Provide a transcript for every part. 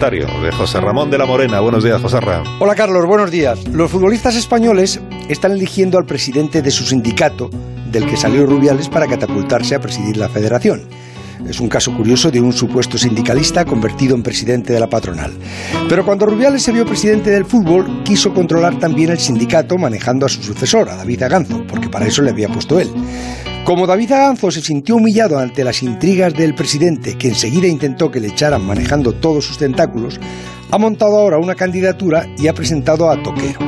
de José Ramón de la Morena. Buenos días, José Ramón. Hola, Carlos. Buenos días. Los futbolistas españoles están eligiendo al presidente de su sindicato, del que salió Rubiales, para catapultarse a presidir la federación. Es un caso curioso de un supuesto sindicalista convertido en presidente de la patronal. Pero cuando Rubiales se vio presidente del fútbol, quiso controlar también el sindicato manejando a su sucesor, a David Aganzo, porque para eso le había puesto él. Como David Aganzo se sintió humillado ante las intrigas del presidente, que enseguida intentó que le echaran manejando todos sus tentáculos, ha montado ahora una candidatura y ha presentado a Toquero.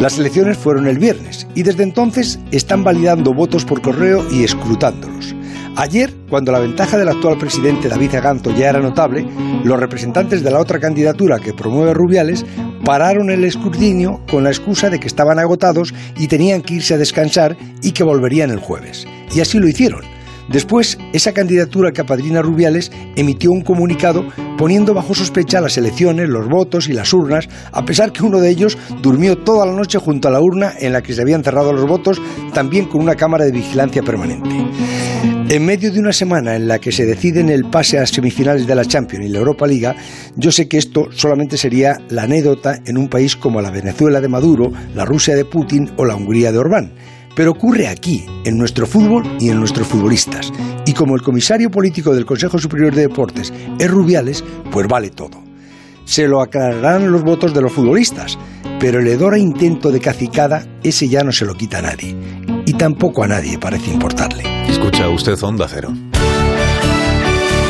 Las elecciones fueron el viernes y desde entonces están validando votos por correo y escrutándolos. Ayer, cuando la ventaja del actual presidente David Aganzo ya era notable, los representantes de la otra candidatura que promueve Rubiales pararon el escrutinio con la excusa de que estaban agotados y tenían que irse a descansar y que volverían el jueves. Y así lo hicieron. Después, esa candidatura que apadrina Rubiales emitió un comunicado poniendo bajo sospecha las elecciones, los votos y las urnas, a pesar que uno de ellos durmió toda la noche junto a la urna en la que se habían cerrado los votos, también con una cámara de vigilancia permanente. En medio de una semana en la que se deciden el pase a semifinales de la Champions y la Europa Liga, yo sé que esto solamente sería la anécdota en un país como la Venezuela de Maduro, la Rusia de Putin o la Hungría de Orbán. Pero ocurre aquí, en nuestro fútbol y en nuestros futbolistas. Y como el comisario político del Consejo Superior de Deportes es Rubiales, pues vale todo. Se lo aclararán los votos de los futbolistas, pero el hedor intento de cacicada, ese ya no se lo quita a nadie. Y tampoco a nadie parece importarle. Escucha usted Onda Cero.